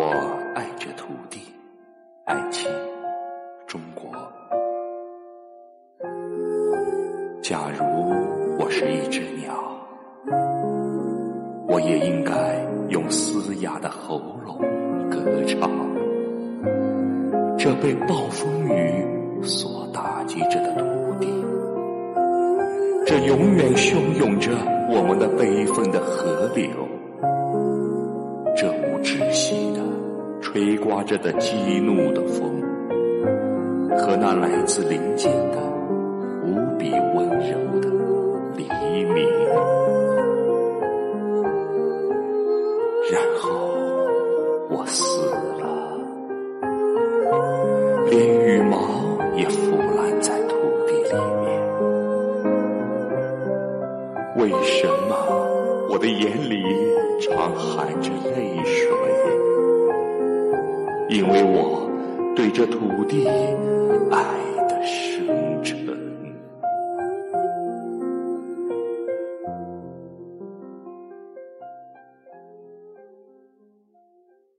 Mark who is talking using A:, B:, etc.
A: 我爱着土地，爱情，中国。假如我是一只鸟，我也应该用嘶哑的喉咙歌唱。这被暴风雨所打击着的土地，这永远汹涌着我们的悲愤的河流，窒息的吹刮着的激怒的风，和那来自林间的无比温柔的黎明，然后我死了，连羽毛也腐烂在土地里面。为什么我的眼里常含着泪？因为我对这土地爱得深。